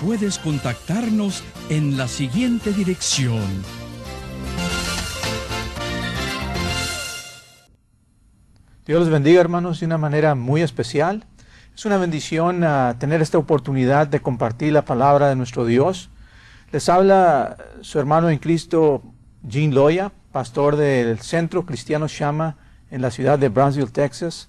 puedes contactarnos en la siguiente dirección. Dios los bendiga hermanos de una manera muy especial. Es una bendición uh, tener esta oportunidad de compartir la palabra de nuestro Dios. Les habla su hermano en Cristo, Jean Loya, pastor del Centro Cristiano Shama en la ciudad de Brownsville, Texas.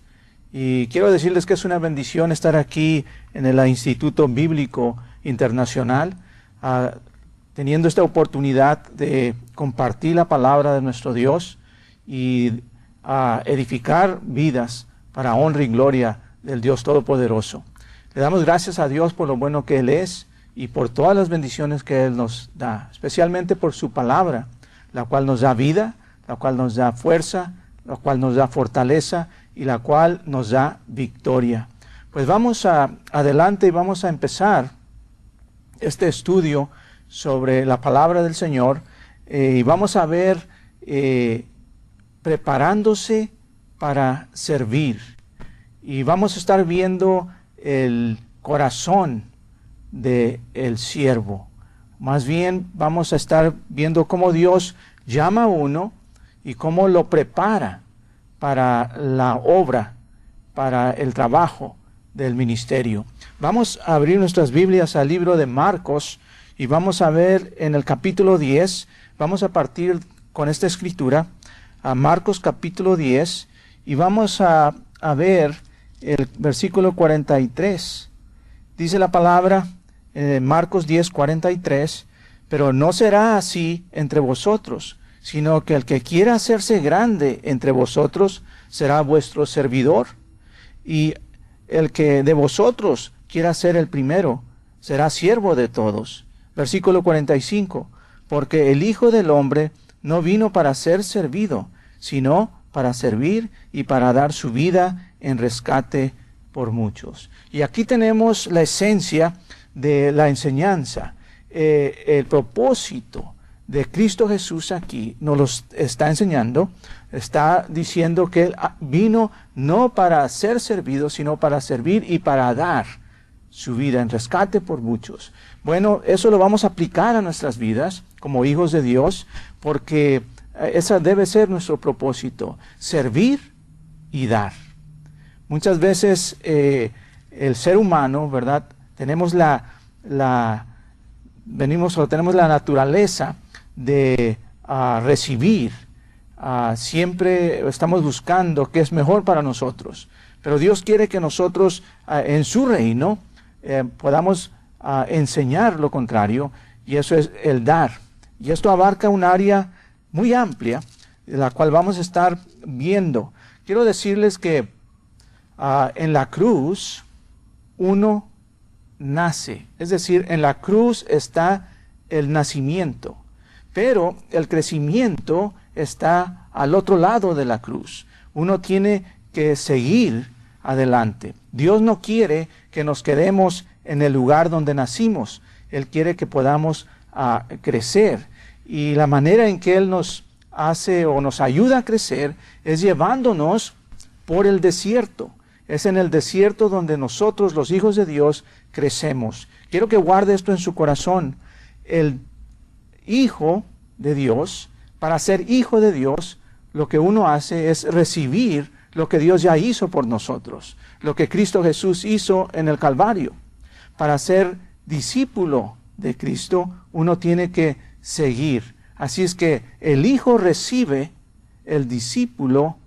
Y quiero decirles que es una bendición estar aquí en el Instituto Bíblico internacional, ah, teniendo esta oportunidad de compartir la palabra de nuestro Dios y a edificar vidas para honra y gloria del Dios Todopoderoso. Le damos gracias a Dios por lo bueno que Él es y por todas las bendiciones que Él nos da, especialmente por su palabra, la cual nos da vida, la cual nos da fuerza, la cual nos da fortaleza y la cual nos da victoria. Pues vamos a, adelante y vamos a empezar este estudio sobre la palabra del Señor eh, y vamos a ver eh, preparándose para servir. Y vamos a estar viendo el corazón del el siervo. Más bien vamos a estar viendo cómo Dios llama a uno y cómo lo prepara para la obra, para el trabajo del ministerio. Vamos a abrir nuestras Biblias al libro de Marcos y vamos a ver en el capítulo 10, vamos a partir con esta escritura a Marcos capítulo 10 y vamos a, a ver el versículo 43. Dice la palabra en Marcos 10, 43, pero no será así entre vosotros, sino que el que quiera hacerse grande entre vosotros será vuestro servidor. Y el que de vosotros quiera ser el primero, será siervo de todos. Versículo 45. Porque el Hijo del Hombre no vino para ser servido, sino para servir y para dar su vida en rescate por muchos. Y aquí tenemos la esencia de la enseñanza. Eh, el propósito de Cristo Jesús aquí nos lo está enseñando, está diciendo que Él vino no para ser servido, sino para servir y para dar su vida en rescate por muchos. Bueno, eso lo vamos a aplicar a nuestras vidas como hijos de Dios, porque eh, ese debe ser nuestro propósito, servir y dar. Muchas veces eh, el ser humano, ¿verdad? Tenemos la, la, venimos o tenemos la naturaleza de ah, recibir. Ah, siempre estamos buscando qué es mejor para nosotros. Pero Dios quiere que nosotros ah, en su reino eh, podamos enseñar lo contrario y eso es el dar. Y esto abarca un área muy amplia, de la cual vamos a estar viendo. Quiero decirles que en la cruz uno nace, es decir, en la cruz está el nacimiento. Pero el crecimiento está al otro lado de la cruz. Uno tiene que seguir adelante. Dios no quiere que nos quedemos en el lugar donde nacimos. Él quiere que podamos ah, crecer. Y la manera en que Él nos hace o nos ayuda a crecer es llevándonos por el desierto. Es en el desierto donde nosotros, los hijos de Dios, crecemos. Quiero que guarde esto en su corazón. El hijo de Dios, para ser hijo de Dios, lo que uno hace es recibir lo que Dios ya hizo por nosotros, lo que Cristo Jesús hizo en el Calvario. Para ser discípulo de Cristo, uno tiene que seguir. Así es que el hijo recibe, el discípulo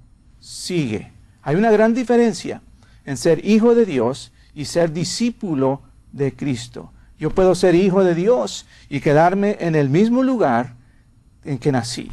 sigue. Hay una gran diferencia en ser hijo de Dios y ser discípulo de Cristo. Yo puedo ser hijo de Dios y quedarme en el mismo lugar en que nací.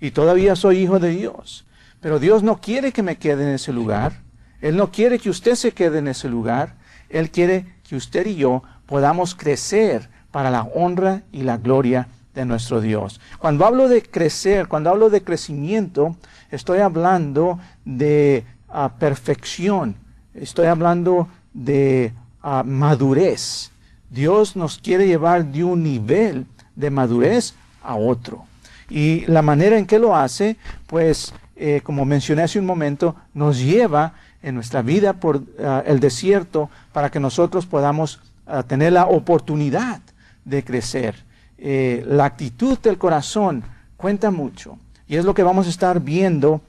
Y todavía soy hijo de Dios. Pero Dios no quiere que me quede en ese lugar. Él no quiere que usted se quede en ese lugar. Él quiere que usted y yo podamos crecer para la honra y la gloria de nuestro Dios. Cuando hablo de crecer, cuando hablo de crecimiento, estoy hablando de ah, perfección, estoy hablando de ah, madurez. Dios nos quiere llevar de un nivel de madurez a otro. Y la manera en que lo hace, pues, eh, como mencioné hace un momento, nos lleva en nuestra vida por ah, el desierto para que nosotros podamos tener la oportunidad de crecer. Eh, la actitud del corazón cuenta mucho. Y es lo que vamos a estar viendo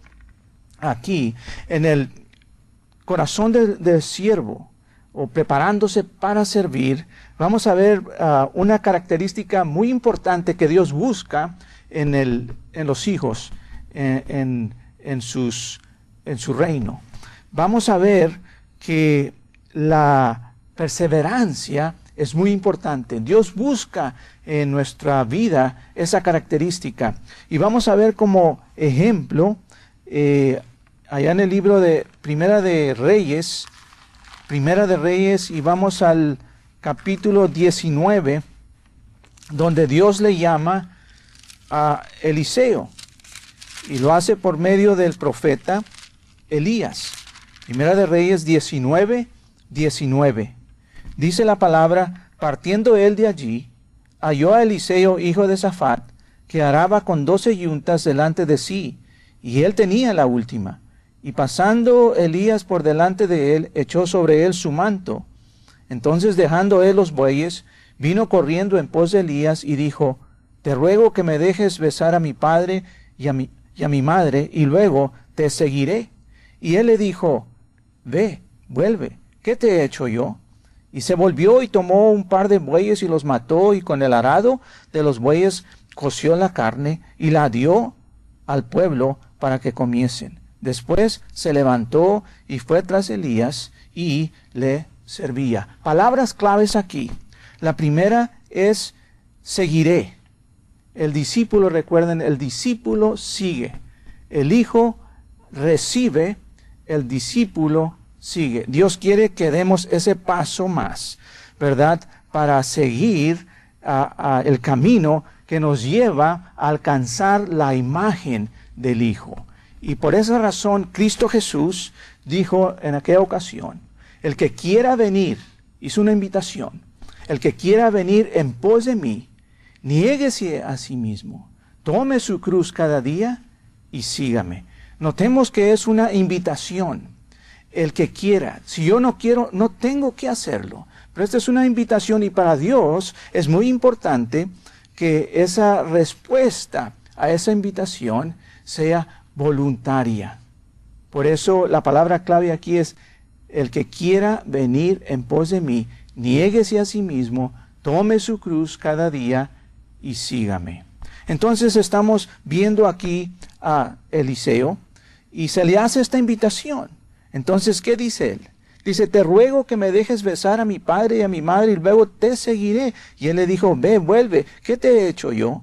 aquí en el corazón del, siervo o preparándose para servir. Vamos a ver ah, una característica muy importante que Dios busca en, el, en los hijos, en, sus, en su reino. Vamos a ver que la perseverancia es muy importante. Dios busca en nuestra vida esa característica. Y vamos a ver como ejemplo, eh, allá en el libro de Primera de Reyes, Primera de Reyes, y vamos al capítulo 19, donde Dios le llama a Eliseo. Y lo hace por medio del profeta Elías. Primera de Reyes 19, 19. Dice la palabra, partiendo él de allí, halló a Eliseo, hijo de Safat, que araba con doce yuntas delante de sí, y él tenía la última. Y pasando Elías por delante de él, echó sobre él su manto. Entonces dejando él los bueyes, vino corriendo en pos de Elías y dijo, Te ruego que me dejes besar a mi padre y a mi, y a mi madre, y luego te seguiré. Y él le dijo, Ve, vuelve, ¿qué te he hecho yo? Y se volvió y tomó un par de bueyes y los mató y con el arado de los bueyes coció la carne y la dio al pueblo para que comiesen. Después se levantó y fue tras Elías y le servía. Palabras claves aquí. La primera es seguiré. El discípulo, recuerden, el discípulo sigue. El hijo recibe, el discípulo sigue. Dios quiere que demos ese paso más, ¿verdad? Para seguir el camino que nos lleva a alcanzar la imagen del Hijo. Y por esa razón Cristo Jesús dijo en aquella ocasión, el que quiera venir, hizo una invitación, el que quiera venir en pos de mí, niéguese a sí mismo, tome su cruz cada día y sígame. Notemos que es una invitación el que quiera. Si yo no quiero, no tengo que hacerlo. Pero esta es una invitación y para Dios es muy importante que esa respuesta a esa invitación sea voluntaria. Por eso la palabra clave aquí es el que quiera venir en pos de mí, niéguese a sí mismo, tome su cruz cada día y sígame. Entonces estamos viendo aquí a Eliseo y se le hace esta invitación. Entonces, ¿qué dice él? Dice, te ruego que me dejes besar a mi padre y a mi madre y luego te seguiré. Y él le dijo, ve, vuelve, ¿qué te he hecho yo?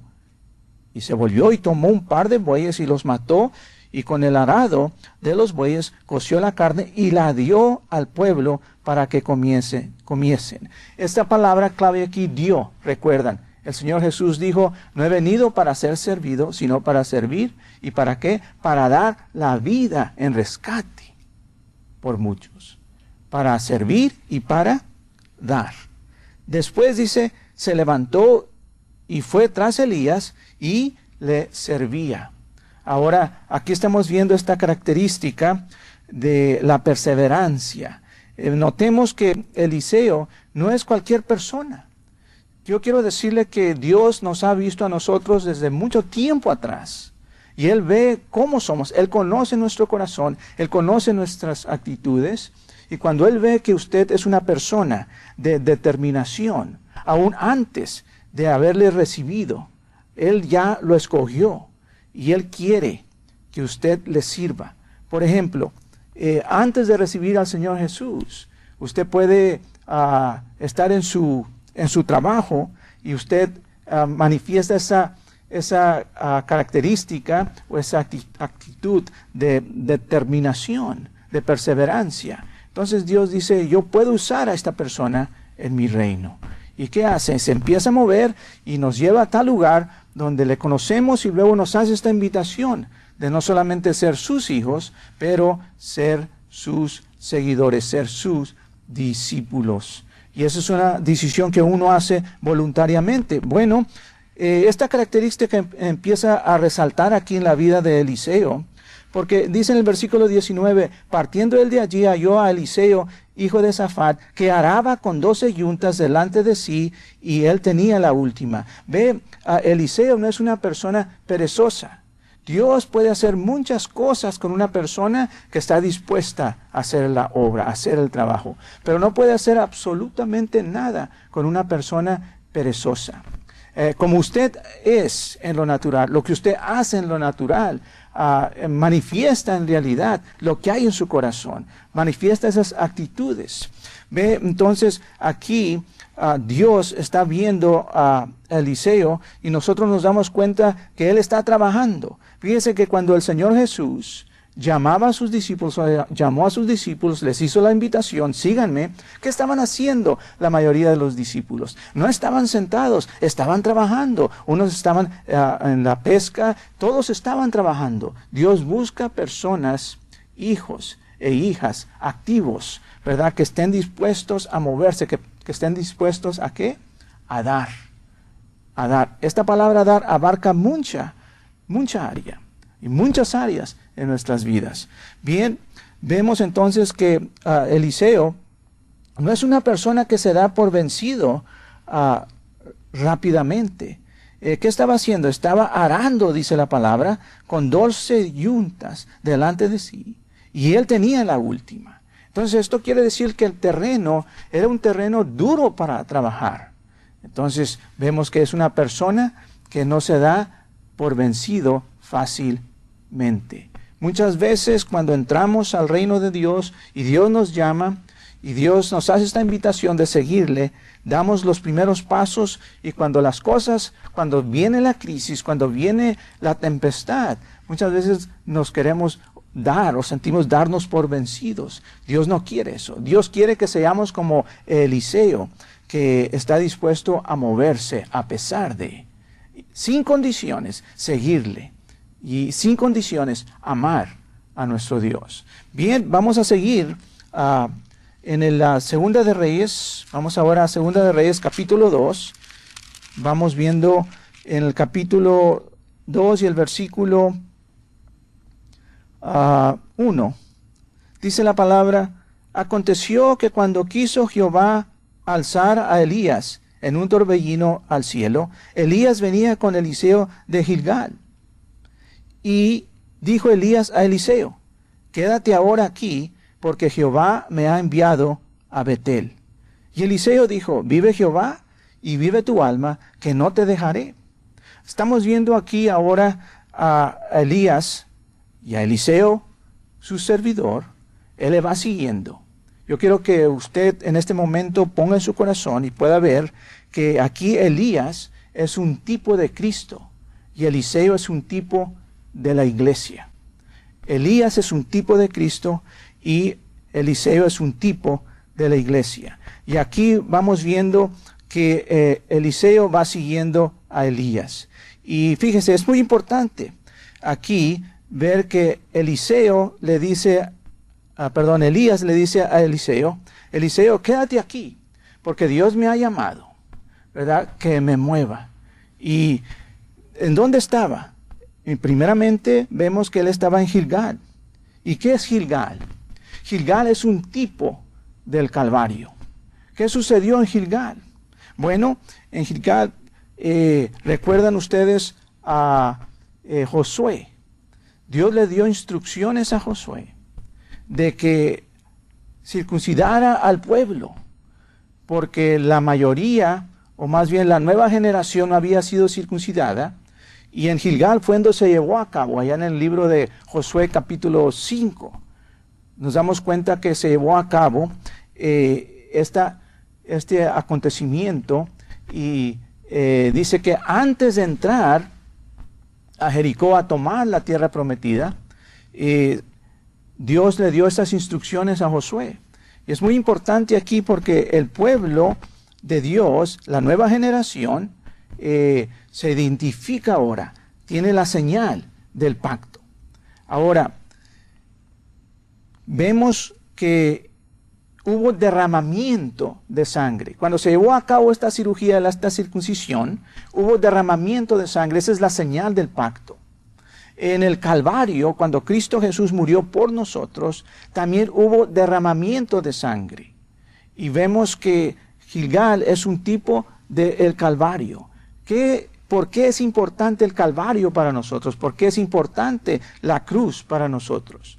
Y se volvió y tomó un par de bueyes y los mató y con el arado de los bueyes coció la carne y la dio al pueblo para que comiese, comiesen. Esta palabra clave aquí dio, recuerdan. El Señor Jesús dijo, no he venido para ser servido, sino para servir. ¿Y para qué? Para dar la vida en rescate por muchos, para servir y para dar. Después dice, se levantó y fue tras Elías y le servía. Ahora, aquí estamos viendo esta característica de la perseverancia. Eh, notemos que Eliseo no es cualquier persona. Yo quiero decirle que Dios nos ha visto a nosotros desde mucho tiempo atrás. Y Él ve cómo somos, Él conoce nuestro corazón, Él conoce nuestras actitudes. Y cuando Él ve que usted es una persona de determinación, aún antes de haberle recibido, Él ya lo escogió y Él quiere que usted le sirva. Por ejemplo, eh, antes de recibir al Señor Jesús, usted puede ah, estar en su en su trabajo y usted ah, manifiesta esa, esa ah, característica o esa actitud de determinación, de perseverancia. Entonces Dios dice, yo puedo usar a esta persona en mi reino. ¿Y qué hace? Se empieza a mover y nos lleva a tal lugar donde le conocemos y luego nos hace esta invitación de no solamente ser sus hijos, pero ser sus seguidores, ser sus discípulos. Y esa es una decisión que uno hace voluntariamente. Bueno, eh, esta característica em, empieza a resaltar aquí en la vida de Eliseo, porque dice en el versículo 19, partiendo él de allí halló a Eliseo, hijo de Zafat, que araba con doce yuntas delante de sí, y él tenía la última. Ve, Eliseo no es una persona perezosa. Dios puede hacer muchas cosas con una persona que está dispuesta a hacer la obra, a hacer el trabajo, pero no puede hacer absolutamente nada con una persona perezosa. Eh, como usted es en lo natural, lo que usted hace en lo natural, ah, manifiesta en realidad lo que hay en su corazón, manifiesta esas actitudes. Ve, entonces aquí Dios está viendo a Eliseo y nosotros nos damos cuenta que Él está trabajando. Fíjense que cuando el Señor Jesús llamaba a sus discípulos, llamó a sus discípulos, les hizo la invitación, síganme, ¿qué estaban haciendo la mayoría de los discípulos? No estaban sentados, estaban trabajando, unos estaban eh, en la pesca, todos estaban trabajando. Dios busca personas, hijos e hijas activos, ¿verdad? Que estén dispuestos a moverse, que, que estén dispuestos a qué? A dar, a dar. Esta palabra dar abarca mucha mucha área y muchas áreas en nuestras vidas. Bien, vemos entonces que ah, Eliseo no es una persona que se da por vencido ah, rápidamente. Eh, ¿Qué estaba haciendo? Estaba arando, dice la palabra, con doce yuntas delante de sí. Y él tenía la última. Entonces esto quiere decir que el terreno era un terreno duro para trabajar. Entonces vemos que es una persona que no se da por vencido fácilmente. Muchas veces cuando entramos al reino de Dios y Dios nos llama y Dios nos hace esta invitación de seguirle, damos los primeros pasos y cuando las cosas, cuando viene la crisis, cuando viene la tempestad, muchas veces nos queremos dar o sentimos darnos por vencidos. Dios no quiere eso. Dios quiere que seamos como Eliseo, que está dispuesto a moverse a pesar de sin condiciones, seguirle. Y sin condiciones, amar a nuestro Dios. Bien, vamos a seguir ah, en la Segunda de Reyes. Vamos ahora a Segunda de Reyes, capítulo 2. Vamos viendo en el capítulo 2 y el versículo 1. Ah, dice la palabra, aconteció que cuando quiso Jehová alzar a Elías, en un torbellino al cielo, Elías venía con Eliseo de Gilgal. Y dijo Elías a Eliseo, quédate ahora aquí, porque Jehová me ha enviado a Betel. Y Eliseo dijo, vive Jehová y vive tu alma, que no te dejaré. Estamos viendo aquí ahora a Elías y a Eliseo, su servidor, él le va siguiendo. Yo quiero que usted en este momento ponga en su corazón y pueda ver que aquí Elías es un tipo de Cristo y Eliseo es un tipo de la iglesia. Elías es un tipo de Cristo y Eliseo es un tipo de la iglesia. Y aquí vamos viendo que eh, Eliseo va siguiendo a Elías. Y fíjese, es muy importante aquí ver que Eliseo le dice Ah, perdón, Elías le dice a Eliseo, Eliseo, quédate aquí, porque Dios me ha llamado, ¿verdad? Que me mueva. ¿Y en dónde estaba? Y primeramente vemos que él estaba en Gilgal. ¿Y qué es Gilgal? Gilgal es un tipo del Calvario. ¿Qué sucedió en Gilgal? Bueno, en Gilgal, eh, recuerdan ustedes a eh, Josué. Dios le dio instrucciones a Josué de que circuncidara al pueblo, porque la mayoría, o más bien la nueva generación, había sido circuncidada, y en Gilgal fue donde se llevó a cabo, allá en el libro de Josué capítulo 5. Nos damos cuenta que se llevó a cabo eh, esta, este acontecimiento y eh, dice que antes de entrar a Jericó a tomar la tierra prometida, eh, Dios le dio estas instrucciones a Josué. Y es muy importante aquí porque el pueblo de Dios, la nueva generación, eh, se identifica ahora, tiene la señal del pacto. Ahora, vemos que hubo derramamiento de sangre. Cuando se llevó a cabo esta cirugía, esta circuncisión, hubo derramamiento de sangre. Esa es la señal del pacto. En el Calvario, cuando Cristo Jesús murió por nosotros, también hubo derramamiento de sangre. Y vemos que Gilgal es un tipo del Calvario. ¿Qué, ¿Por qué es importante el Calvario para nosotros? ¿Por qué es importante la cruz para nosotros?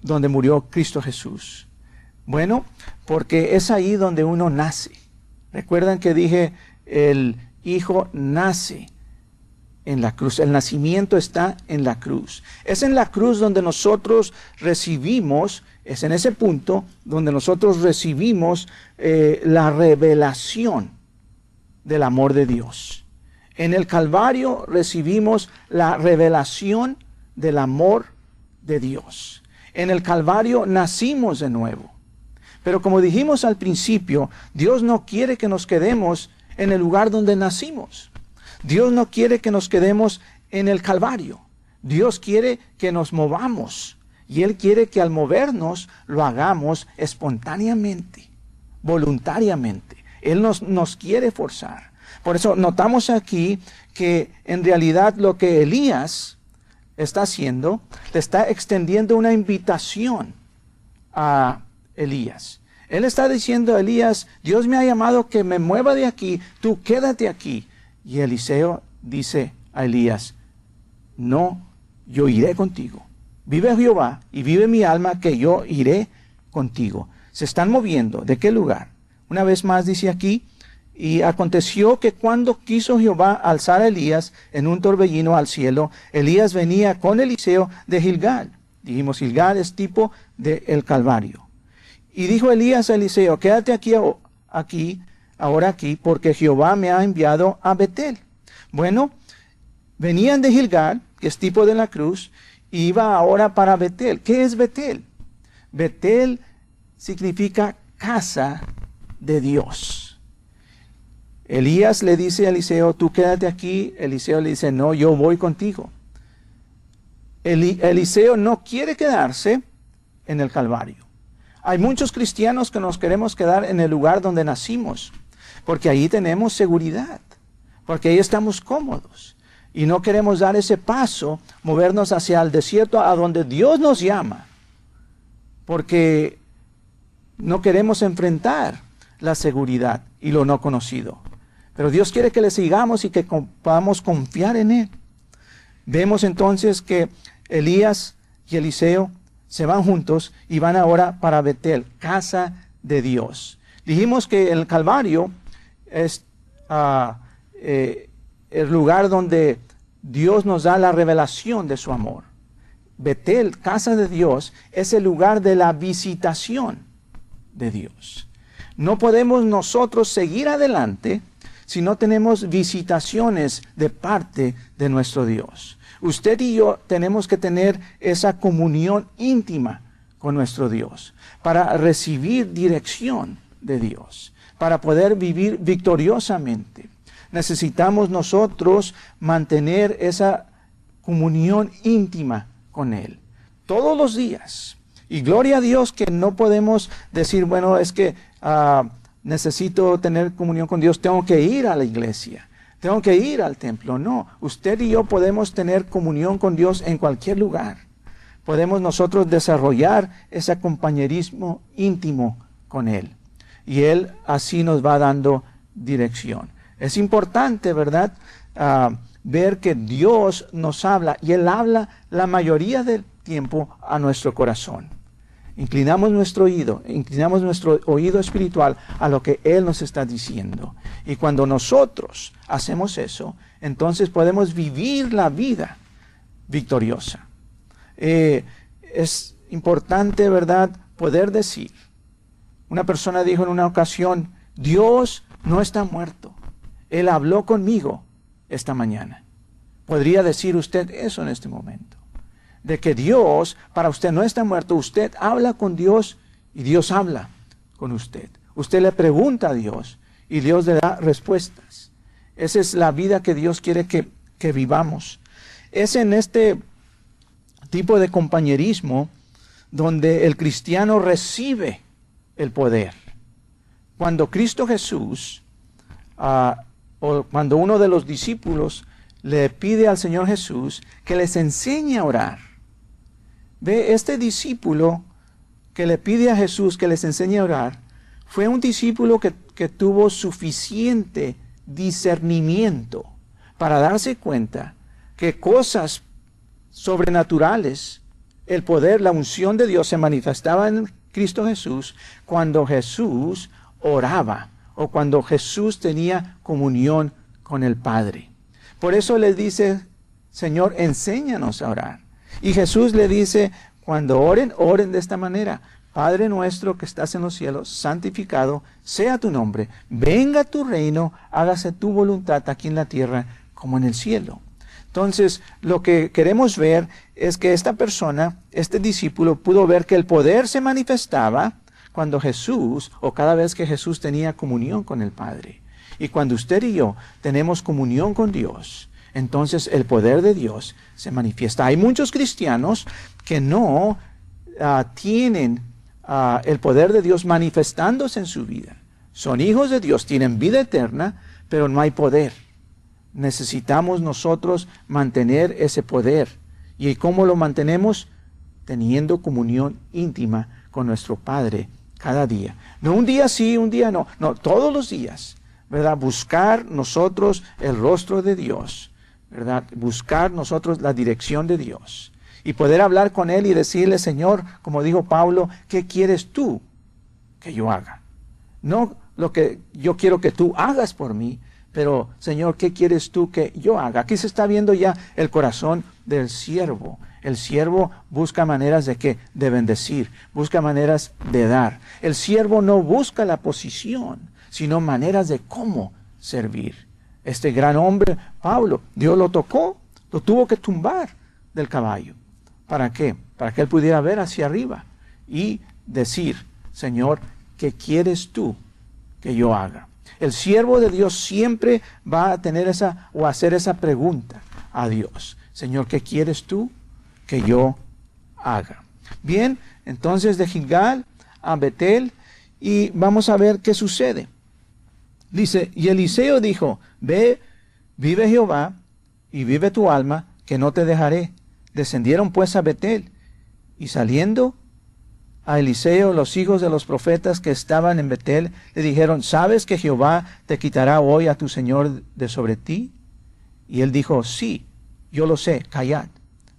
Donde murió Cristo Jesús. Bueno, porque es ahí donde uno nace. Recuerdan que dije, el Hijo nace en la cruz. El nacimiento está en la cruz. Es en la cruz donde nosotros recibimos, es en ese punto donde nosotros recibimos eh, la revelación del amor de Dios. En el Calvario recibimos la revelación del amor de Dios. En el Calvario nacimos de nuevo. Pero como dijimos al principio, Dios no quiere que nos quedemos en el lugar donde nacimos. Dios no quiere que nos quedemos en el Calvario. Dios quiere que nos movamos. Y Él quiere que al movernos lo hagamos espontáneamente, voluntariamente. Él nos, nos quiere forzar. Por eso notamos aquí que en realidad lo que Elías está haciendo, le está extendiendo una invitación a Elías. Él está diciendo a Elías, Dios me ha llamado que me mueva de aquí, tú quédate aquí. Y Eliseo dice a Elías, no, yo iré contigo. Vive Jehová y vive mi alma que yo iré contigo. Se están moviendo. ¿De qué lugar? Una vez más dice aquí, y aconteció que cuando quiso Jehová alzar a Elías en un torbellino al cielo, Elías venía con Eliseo de Gilgal. Dijimos, Gilgal es tipo del el Calvario. Y dijo Elías a Eliseo, quédate aquí, aquí ahora aquí, porque Jehová me ha enviado a Betel. Bueno, venían de Gilgal, que es tipo de la cruz, y iba ahora para Betel. ¿Qué es Betel? Betel significa casa de Dios. Elías le dice a Eliseo, tú quédate aquí. Eliseo le dice, no, yo voy contigo. Eliseo no quiere quedarse en el Calvario. Hay muchos cristianos que nos queremos quedar en el lugar donde nacimos porque ahí tenemos seguridad, porque ahí estamos cómodos y no queremos dar ese paso, movernos hacia el desierto a donde Dios nos llama, porque no queremos enfrentar la seguridad y lo no conocido. Pero Dios quiere que le sigamos y que podamos confiar en Él. Vemos entonces que Elías y Eliseo se van juntos y van ahora para Betel, casa de Dios. Dijimos que el Calvario es ah, eh, el lugar donde Dios nos da la revelación de su amor. Betel, casa de Dios, es el lugar de la visitación de Dios. No podemos nosotros seguir adelante si no tenemos visitaciones de parte de nuestro Dios. Usted y yo tenemos que tener esa comunión íntima con nuestro Dios para recibir dirección de Dios para poder vivir victoriosamente. Necesitamos nosotros mantener esa comunión íntima con Él todos los días. Y gloria a Dios que no podemos decir, bueno, es que ah, necesito tener comunión con Dios, tengo que ir a la iglesia, tengo que ir al templo. No, usted y yo podemos tener comunión con Dios en cualquier lugar. Podemos nosotros desarrollar ese compañerismo íntimo con Él y Él así nos va dando dirección. Es importante, ¿verdad? Ah, ver que Dios nos habla y Él habla la mayoría del tiempo a nuestro corazón. Inclinamos nuestro oído, inclinamos nuestro oído espiritual a lo que Él nos está diciendo. Y cuando nosotros hacemos eso, entonces podemos vivir la vida victoriosa. Eh, es importante, ¿verdad?, poder decir, una persona dijo en una ocasión, Dios no está muerto. Él habló conmigo esta mañana. ¿Podría decir usted eso en este momento? De que Dios para usted no está muerto. Usted habla con Dios y Dios habla con usted. Usted le pregunta a Dios y Dios le da respuestas. Esa es la vida que Dios quiere que, que vivamos. Es en este tipo de compañerismo donde el cristiano recibe el poder. Cuando Cristo Jesús, ah, o cuando uno de los discípulos le pide al Señor Jesús que les enseñe a orar. Ve, este discípulo que le pide a Jesús que les enseñe a orar, fue un discípulo que, que tuvo suficiente discernimiento para darse cuenta que cosas sobrenaturales, el poder, la unción de Dios se manifestaba en Cristo Jesús cuando Jesús oraba o cuando Jesús tenía comunión con el Padre. Por eso le dice, Señor, enséñanos a orar. Y Jesús le dice, cuando oren, oren de esta manera. Padre nuestro que estás en los cielos, santificado sea tu nombre. Venga tu reino, hágase tu voluntad aquí en la tierra como en el cielo. Entonces, lo que queremos ver es que esta persona, este discípulo, pudo ver que el poder se manifestaba cuando Jesús, o cada vez que Jesús tenía comunión con el Padre. Y cuando usted y yo tenemos comunión con Dios, entonces el poder de Dios se manifiesta. Hay muchos cristianos que no ah, tienen ah, el poder de Dios manifestándose en su vida. Son hijos de Dios, tienen vida eterna, pero no hay poder necesitamos nosotros mantener ese poder. ¿Y cómo lo mantenemos? Teniendo comunión íntima con nuestro Padre cada día. No un día sí, un día no, no, todos los días, ¿verdad? Buscar nosotros el rostro de Dios, ¿verdad? Buscar nosotros la dirección de Dios. Y poder hablar con Él y decirle, Señor, como dijo Pablo, ¿qué quieres tú que yo haga? No lo que yo quiero que tú hagas por mí, pero, Señor, ¿qué quieres tú que yo haga? Aquí se está viendo ya el corazón del siervo. El siervo busca maneras de qué? De bendecir, busca maneras de dar. El siervo no busca la posición, sino maneras de cómo servir. Este gran hombre, Pablo, Dios lo tocó, lo tuvo que tumbar del caballo. ¿Para qué? Para que él pudiera ver hacia arriba y decir, Señor, ¿qué quieres tú que yo haga? El siervo de Dios siempre va a tener esa o hacer esa pregunta a Dios. Señor, ¿qué quieres tú que yo haga? Bien, entonces de Gilgal a Betel y vamos a ver qué sucede. Dice, y Eliseo dijo, ve, vive Jehová y vive tu alma, que no te dejaré. Descendieron pues a Betel y saliendo a Eliseo, los hijos de los profetas que estaban en Betel, le dijeron, ¿sabes que Jehová te quitará hoy a tu Señor de sobre ti? Y él dijo, sí, yo lo sé, callad.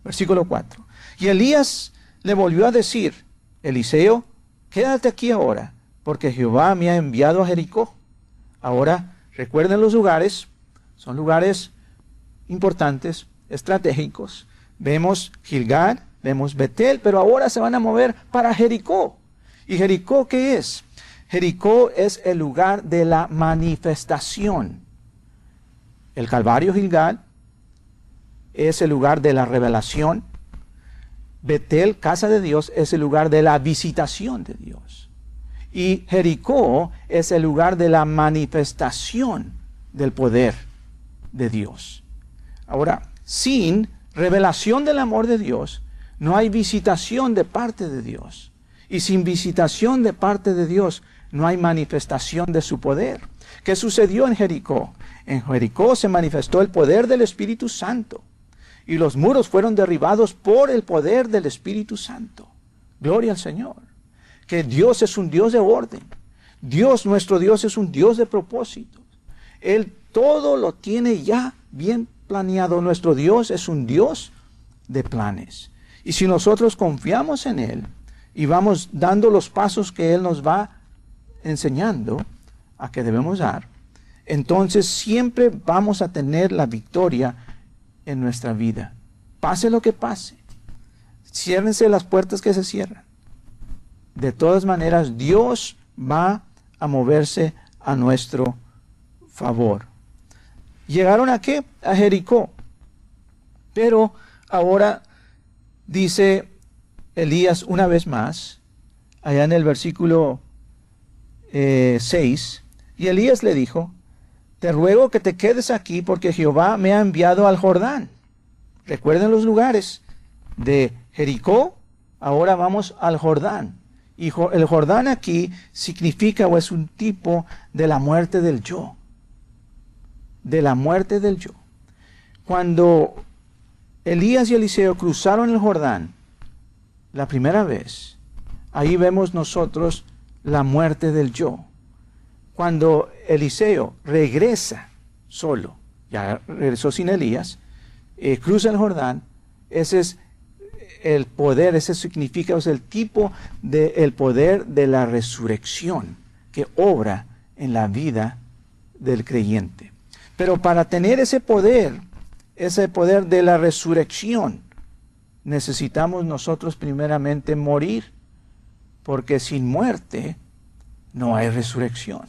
Versículo 4. Y Elías le volvió a decir, Eliseo, quédate aquí ahora, porque Jehová me ha enviado a Jericó. Ahora, recuerden los lugares, son lugares importantes, estratégicos. Vemos Gilgal, Vemos Betel, pero ahora se van a mover para Jericó. ¿Y Jericó qué es? Jericó es el lugar de la manifestación. El Calvario Gilgal es el lugar de la revelación. Betel, casa de Dios, es el lugar de la visitación de Dios. Y Jericó es el lugar de la manifestación del poder de Dios. Ahora, sin revelación del amor de Dios, no hay visitación de parte de Dios. Y sin visitación de parte de Dios no hay manifestación de su poder. ¿Qué sucedió en Jericó? En Jericó se manifestó el poder del Espíritu Santo. Y los muros fueron derribados por el poder del Espíritu Santo. Gloria al Señor. Que Dios es un Dios de orden. Dios, nuestro Dios, es un Dios de propósito. Él todo lo tiene ya bien planeado. Nuestro Dios es un Dios de planes. Y si nosotros confiamos en Él y vamos dando los pasos que Él nos va enseñando a que debemos dar, entonces siempre vamos a tener la victoria en nuestra vida. Pase lo que pase. Ciérrense las puertas que se cierran. De todas maneras, Dios va a moverse a nuestro favor. Llegaron a qué? A Jericó. Pero ahora dice Elías una vez más, allá en el versículo 6, eh, y Elías le dijo, te ruego que te quedes aquí porque Jehová me ha enviado al Jordán. Recuerden los lugares de Jericó, ahora vamos al Jordán. Y el Jordán aquí significa o es un tipo de la muerte del yo. De la muerte del yo. Cuando Elías y Eliseo cruzaron el Jordán la primera vez, ahí vemos nosotros la muerte del yo. Cuando Eliseo regresa solo, ya regresó sin Elías, eh, cruza el Jordán, ese es el poder, ese significa, es el tipo del poder de la resurrección que obra en la vida del creyente. Pero para tener ese poder, ese poder de la resurrección, necesitamos nosotros primeramente morir, porque sin muerte no hay resurrección.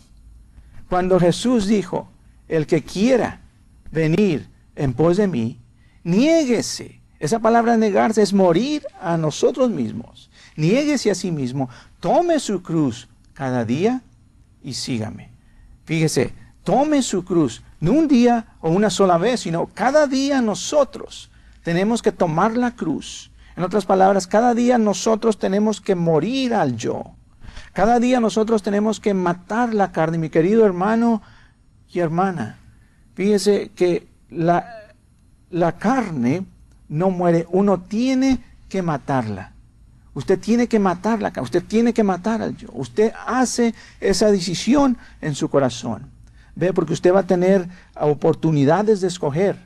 Cuando Jesús dijo, el que quiera venir en pos de mí, niéguese esa palabra negarse es morir a nosotros mismos. Niéguese a sí mismo, tome su cruz cada día y sígame. Fíjese, tome su cruz, no un día o una sola vez, sino cada día nosotros tenemos que tomar la cruz. En otras palabras, cada día nosotros tenemos que morir al yo. Cada día nosotros tenemos que matar la carne, mi querido hermano y hermana. Fíjese que la, la carne no muere, uno tiene que matarla. Usted tiene que matarla, usted tiene que matar al yo. Usted hace esa decisión en su corazón. Ve, porque usted va a tener oportunidades de escoger.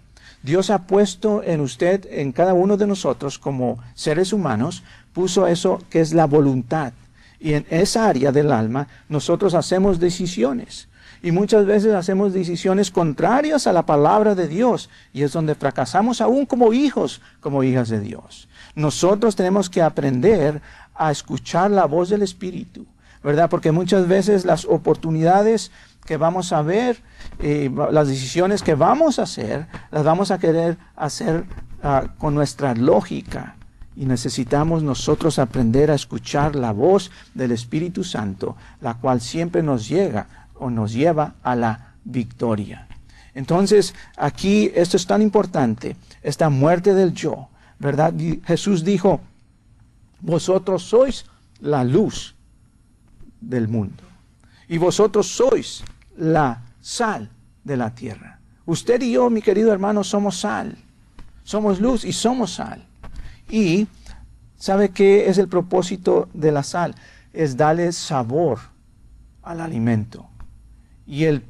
Dios ha puesto en usted, en cada uno de nosotros, como seres humanos, puso eso que es la voluntad. Y en esa área del alma nosotros hacemos decisiones. Y muchas veces hacemos decisiones contrarias a la palabra de Dios y es donde fracasamos aún como hijos, como hijas de Dios. Nosotros tenemos que aprender a escuchar la voz del Espíritu, ¿verdad? Porque muchas veces las oportunidades que vamos a ver, eh, las decisiones que vamos a hacer, las vamos a querer hacer ah, con nuestra lógica. Y necesitamos nosotros aprender a escuchar la voz del Espíritu Santo, la cual siempre nos llega o nos lleva a la victoria. Entonces, aquí esto es tan importante, esta muerte del yo, ¿verdad? Jesús dijo, vosotros sois la luz del mundo y vosotros sois la sal de la tierra. Usted y yo, mi querido hermano, somos sal, somos luz y somos sal. Y ¿sabe qué es el propósito de la sal? Es darle sabor al alimento. Y el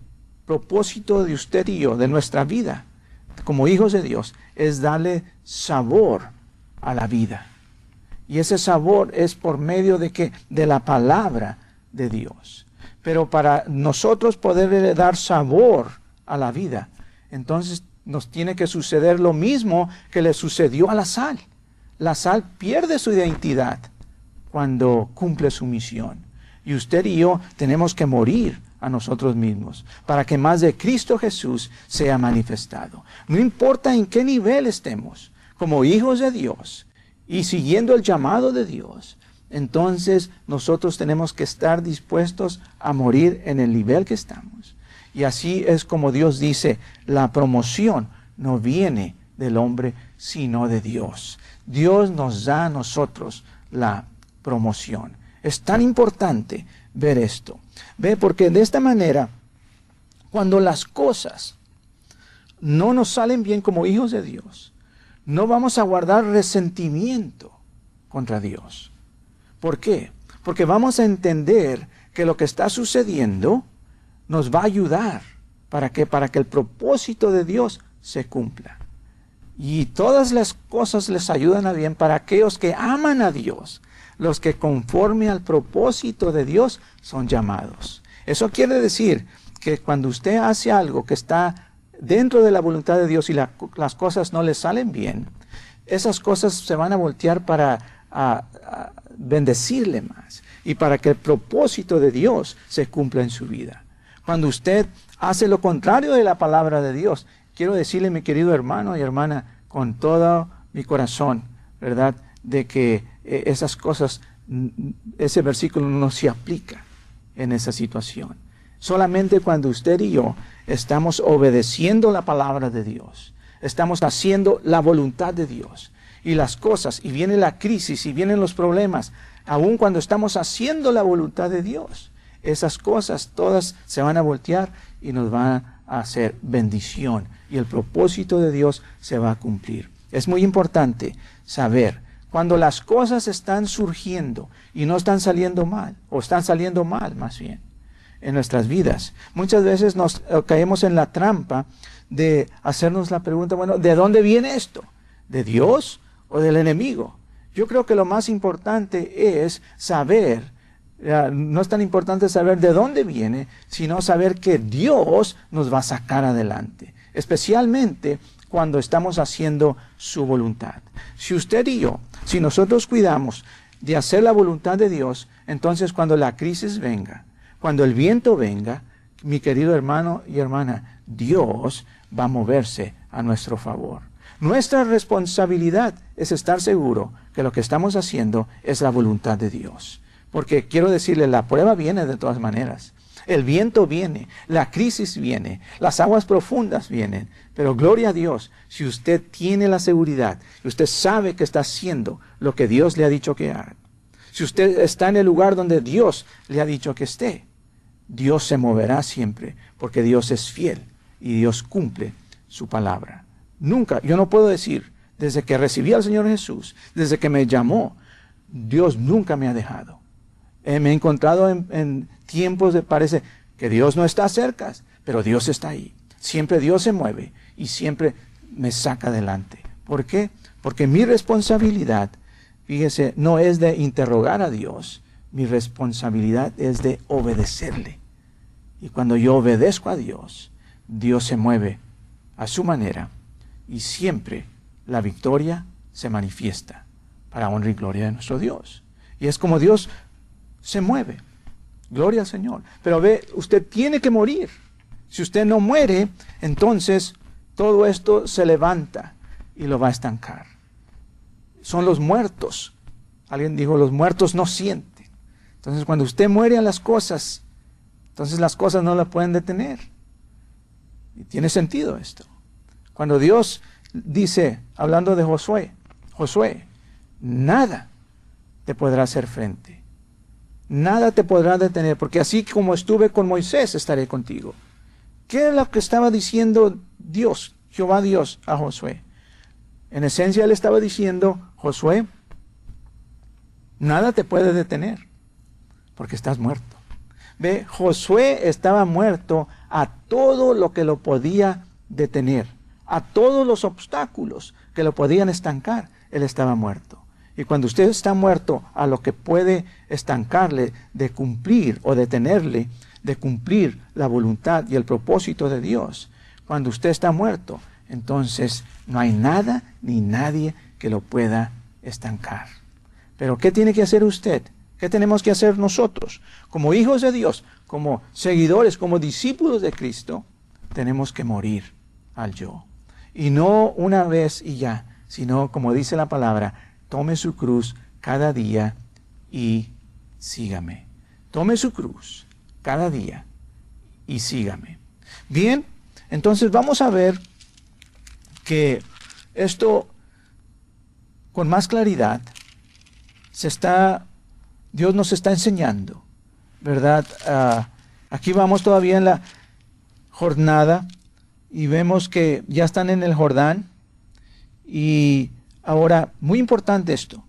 propósito de usted y yo, de nuestra vida, como hijos de Dios, es darle sabor a la vida. Y ese sabor es por medio de que de la palabra de Dios. Pero para nosotros poder dar sabor a la vida, entonces nos tiene que suceder lo mismo que le sucedió a la sal. La sal pierde su identidad cuando cumple su misión. Y usted y yo tenemos que morir a nosotros mismos, para que más de Cristo Jesús sea manifestado. No importa en qué nivel estemos, como hijos de Dios y siguiendo el llamado de Dios, entonces nosotros tenemos que estar dispuestos a morir en el nivel que estamos. Y así es como Dios dice, la promoción no viene del hombre, sino de Dios. Dios nos da a nosotros la promoción. Es tan importante ver esto. Ve, porque de esta manera, cuando las cosas no nos salen bien como hijos de Dios, no vamos a guardar resentimiento contra Dios. ¿Por qué? Porque vamos a entender que lo que está sucediendo nos va a ayudar para que para que el propósito de Dios se cumpla. Y todas las cosas les ayudan a bien para aquellos que aman a Dios, los que conforme al propósito de Dios son llamados. Eso quiere decir que cuando usted hace algo que está dentro de la voluntad de Dios y las cosas no le salen bien, esas cosas se van a voltear para bendecirle más y para que el propósito de Dios se cumpla en su vida. Cuando usted hace lo contrario de la palabra de Dios, quiero decirle, mi querido hermano y hermana, con todo mi corazón, ¿verdad? De que esas cosas, ese versículo no se aplica en esa situación. Solamente cuando usted y yo estamos obedeciendo la palabra de Dios, estamos haciendo la voluntad de Dios y las cosas, y viene la crisis, y vienen los problemas, aun cuando estamos haciendo la voluntad de Dios, esas cosas todas se van a voltear y nos van a hacer bendición y el propósito de Dios se va a cumplir. Es muy importante saber cuando las cosas están surgiendo y no están saliendo mal, o están saliendo mal más bien, en nuestras vidas. Muchas veces nos eh, caemos en la trampa de hacernos la pregunta, bueno, ¿de dónde viene esto? ¿De Dios o del enemigo? Yo creo que lo más importante es saber, no es tan importante saber de dónde viene, sino saber que Dios nos va a sacar adelante, especialmente cuando estamos haciendo su voluntad. Si usted y yo, si nosotros cuidamos de hacer la voluntad de Dios, entonces cuando la crisis venga, cuando el viento venga, mi querido hermano y hermana, Dios va a moverse a nuestro favor. Nuestra responsabilidad es estar seguro que lo que estamos haciendo es la voluntad de Dios. Porque quiero decirle, la prueba viene de todas maneras. El viento viene, la crisis viene, las aguas profundas vienen. Pero gloria a Dios, si usted tiene la seguridad, usted sabe que está haciendo lo que Dios le ha dicho que haga, si usted está en el lugar donde Dios le ha dicho que esté, Dios se moverá siempre, porque Dios es fiel y Dios cumple su palabra. Nunca, yo no puedo decir, desde que recibí al Señor Jesús, desde que me llamó, Dios nunca me ha dejado. Eh, me he encontrado en, tiempos de parece que Dios no está cerca, pero Dios está ahí. Siempre Dios se mueve y siempre me saca adelante. ¿Por qué? Porque mi responsabilidad, fíjese, no es de interrogar a Dios, mi responsabilidad es de obedecerle. Y cuando yo obedezco a Dios, Dios se mueve a su manera y siempre la victoria se manifiesta para honra y gloria de nuestro Dios. Y es como Dios se mueve. Gloria al Señor. Pero ve, usted tiene que morir. Si usted no muere, entonces todo esto se levanta y lo va a estancar. Son los muertos. Alguien dijo, los muertos no sienten. Entonces cuando usted muere a las cosas, entonces las cosas no la pueden detener. Y tiene sentido esto. Cuando Dios dice, hablando de Josué, Josué, nada te podrá hacer frente. Nada te podrá detener, porque así como estuve con Moisés, estaré contigo. ¿Qué es lo que estaba diciendo Dios, Jehová Dios, a Josué? En esencia, él estaba diciendo, Josué, nada te puede detener, porque estás muerto. Ve, Josué estaba muerto a todo lo que lo podía detener, a todos los obstáculos que lo podían estancar, él estaba muerto. Y cuando usted está muerto a lo que puede estancarle de cumplir o detenerle de cumplir la voluntad y el propósito de Dios, cuando usted está muerto, entonces no hay nada ni nadie que lo pueda estancar. Pero ¿qué tiene que hacer usted? ¿Qué tenemos que hacer nosotros? Como hijos de Dios, como seguidores, como discípulos de Cristo, tenemos que morir al yo. Y no una vez y ya, sino como dice la palabra, tome su cruz cada día y sígame. Tome su cruz cada día y sígame. Bien, entonces vamos a ver que esto con más claridad se está, Dios nos está enseñando, ¿verdad? Ah, aquí vamos todavía en la jornada y vemos que ya están en el Jordán y Ahora, muy importante esto.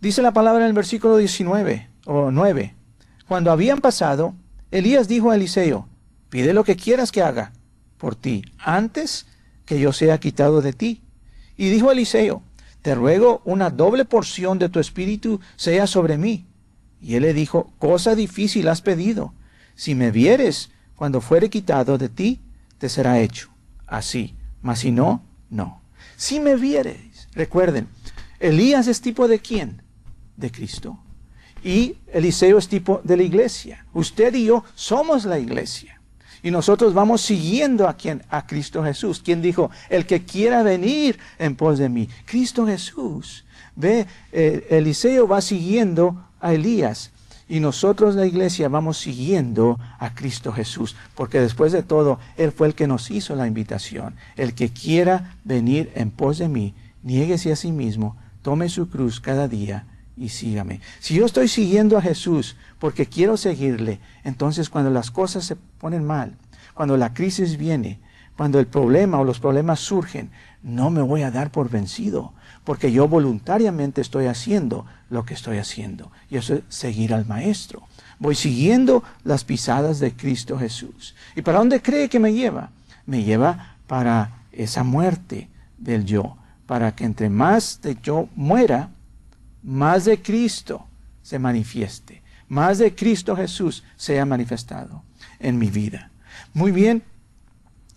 Dice la palabra en el versículo 19 o 9. Cuando habían pasado, Elías dijo a Eliseo, pide lo que quieras que haga por ti, antes que yo sea quitado de ti. Y dijo Eliseo, te ruego una doble porción de tu espíritu sea sobre mí. Y él le dijo, cosa difícil has pedido. Si me vieres cuando fuere quitado de ti, te será hecho. Así. Mas si no, no. Si me vieres Recuerden, Elías es tipo de quién? De Cristo. Y Eliseo es tipo de la iglesia. Usted y yo somos la iglesia. Y nosotros vamos siguiendo a quien, a Cristo Jesús, quien dijo, el que quiera venir en pos de mí. Cristo Jesús. Ve, eh, Eliseo va siguiendo a Elías. Y nosotros la iglesia vamos siguiendo a Cristo Jesús, porque después de todo, Él fue el que nos hizo la invitación. El que quiera venir en pos de mí, niéguese a sí mismo, tome su cruz cada día y sígame. Si yo estoy siguiendo a Jesús porque quiero seguirle, entonces cuando las cosas se ponen mal, cuando la crisis viene, cuando el problema o los problemas surgen, no me voy a dar por vencido, porque yo voluntariamente estoy haciendo lo que estoy haciendo. Y eso es seguir al Maestro. Voy siguiendo las pisadas de Cristo Jesús. ¿Y para dónde cree que me lleva? Me lleva para esa muerte del yo, para que entre más de yo muera, más de Cristo se manifieste, más de Cristo Jesús sea manifestado en mi vida. Muy bien,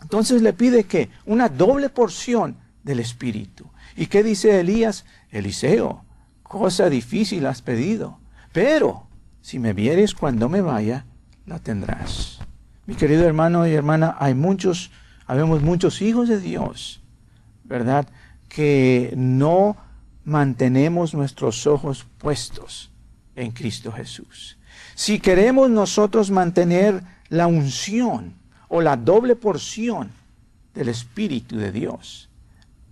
entonces le pide que una doble porción del Espíritu. ¿Y qué dice Elías? Eliseo, cosa difícil has pedido, pero si me vieres cuando me vaya, la tendrás. Mi querido hermano y hermana, hay muchos, habemos muchos hijos de Dios, ¿verdad? Que no mantenemos nuestros ojos puestos en Cristo Jesús. Si queremos nosotros mantener la unción o la doble porción del Espíritu de Dios,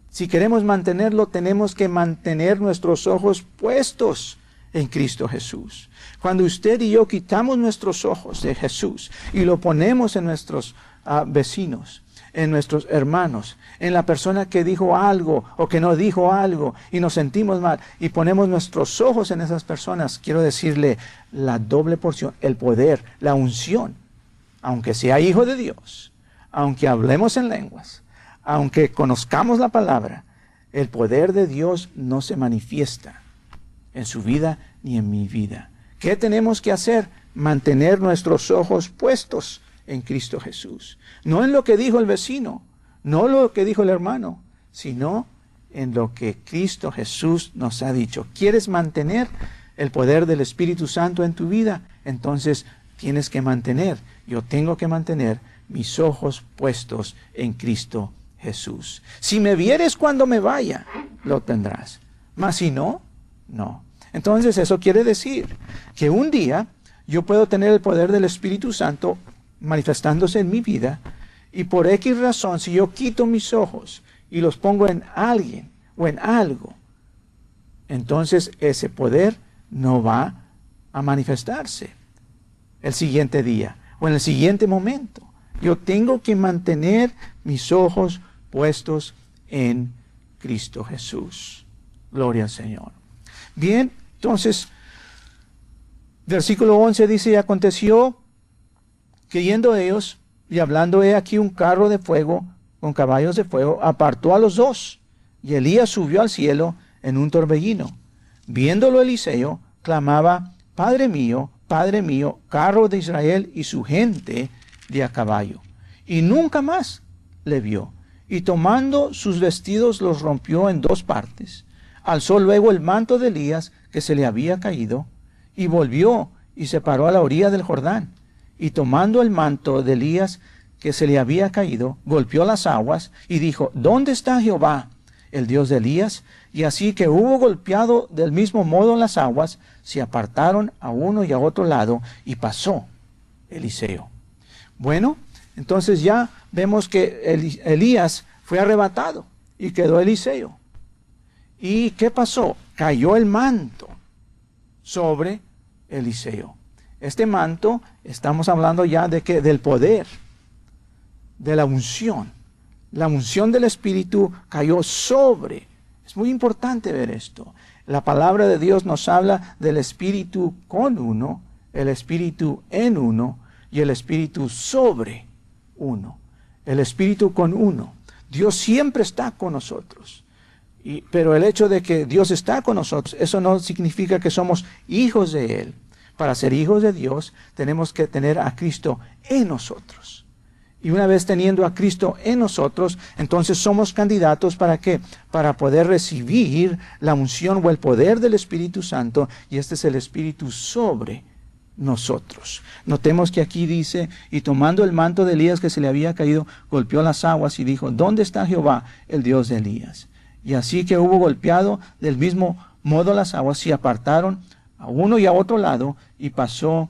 si queremos mantenerlo, tenemos que mantener nuestros ojos puestos en Cristo Jesús. Cuando usted y yo quitamos nuestros ojos de Jesús y lo ponemos en nuestros ah, vecinos, en nuestros hermanos, en la persona que dijo algo o que no dijo algo y nos sentimos mal y ponemos nuestros ojos en esas personas, quiero decirle la doble porción, el poder, la unción, aunque sea hijo de Dios, aunque hablemos en lenguas, aunque conozcamos la palabra, el poder de Dios no se manifiesta en su vida ni en mi vida. ¿Qué tenemos que hacer? Mantener nuestros ojos puestos en Cristo Jesús. No en lo que dijo el vecino, no lo que dijo el hermano, sino en lo que Cristo Jesús nos ha dicho. ¿Quieres mantener el poder del Espíritu Santo en tu vida? Entonces tienes que mantener, yo tengo que mantener mis ojos puestos en Cristo Jesús. Si me vieres cuando me vaya, lo tendrás. Mas si no, no. Entonces eso quiere decir que un día yo puedo tener el poder del Espíritu Santo manifestándose en mi vida y por X razón, si yo quito mis ojos y los pongo en alguien o en algo, entonces ese poder no va a manifestarse el siguiente día o en el siguiente momento. Yo tengo que mantener mis ojos puestos en Cristo Jesús. Gloria al Señor. Bien, entonces, versículo 11 dice, y aconteció que yendo ellos, y hablando he aquí un carro de fuego con caballos de fuego, apartó a los dos. Y Elías subió al cielo en un torbellino. Viéndolo Eliseo, clamaba, Padre mío, Padre mío, carro de Israel y su gente de a caballo. Y nunca más le vio. Y tomando sus vestidos los rompió en dos partes. Alzó luego el manto de Elías que se le había caído, y volvió y se paró a la orilla del Jordán y tomando el manto de Elías que se le había caído, golpeó las aguas y dijo, ¿dónde está Jehová, el Dios de Elías? Y así que hubo golpeado del mismo modo las aguas, se apartaron a uno y a otro lado y pasó Eliseo. Bueno, entonces ya vemos que Elías fue arrebatado y quedó Eliseo. ¿Y qué pasó? Cayó el manto sobre Eliseo. Este manto, estamos hablando ya de que del poder, de la unción. La unción del Espíritu cayó sobre. Es muy importante ver esto. La palabra de Dios nos habla del Espíritu con uno, el Espíritu en uno y el Espíritu sobre uno. El Espíritu con uno. Dios siempre está con nosotros. Y, pero el hecho de que Dios está con nosotros, eso no significa que somos hijos de Él. Para ser hijos de Dios tenemos que tener a Cristo en nosotros. Y una vez teniendo a Cristo en nosotros, entonces somos candidatos para qué? Para poder recibir la unción o el poder del Espíritu Santo. Y este es el Espíritu sobre nosotros. Notemos que aquí dice, y tomando el manto de Elías que se le había caído, golpeó las aguas y dijo, ¿dónde está Jehová, el Dios de Elías? Y así que hubo golpeado del mismo modo las aguas, se apartaron a uno y a otro lado, y pasó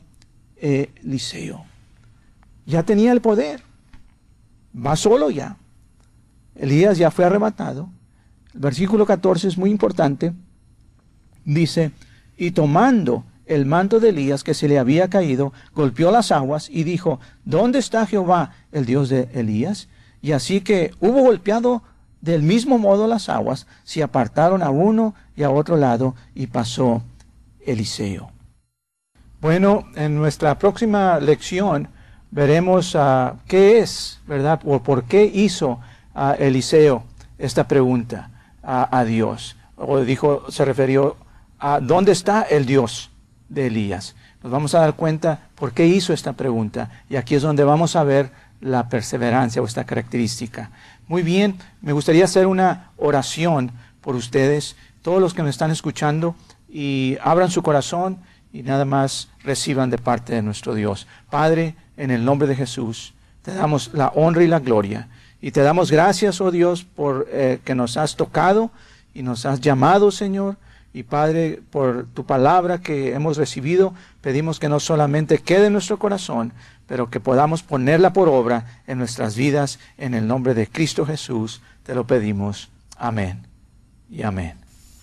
Eliseo. Ya tenía el poder, va solo ya. Elías ya fue arrebatado. El versículo 14 es muy importante. Dice, y tomando el manto de Elías que se le había caído, golpeó las aguas y dijo, ¿dónde está Jehová, el Dios de Elías? Y así que hubo golpeado del mismo modo las aguas, se apartaron a uno y a otro lado y pasó Eliseo. Bueno, en nuestra próxima lección veremos uh, qué es, ¿verdad? O por qué hizo Eliseo esta pregunta a, a Dios. O dijo, se refirió a dónde está el Dios de Elías. Nos vamos a dar cuenta por qué hizo esta pregunta. Y aquí es donde vamos a ver la perseverancia o esta característica. Muy bien, me gustaría hacer una oración por ustedes, todos los que me están escuchando, y abran su corazón y nada más reciban de parte de nuestro Dios. Padre, en el nombre de Jesús, te damos la honra y la gloria. Y te damos gracias, oh Dios, por eh, que nos has tocado y nos has llamado, Señor y Padre, por tu palabra que hemos recibido, pedimos que no solamente quede en nuestro corazón, pero que podamos ponerla por obra en nuestras vidas. En el nombre de Cristo Jesús te lo pedimos. Amén y amén.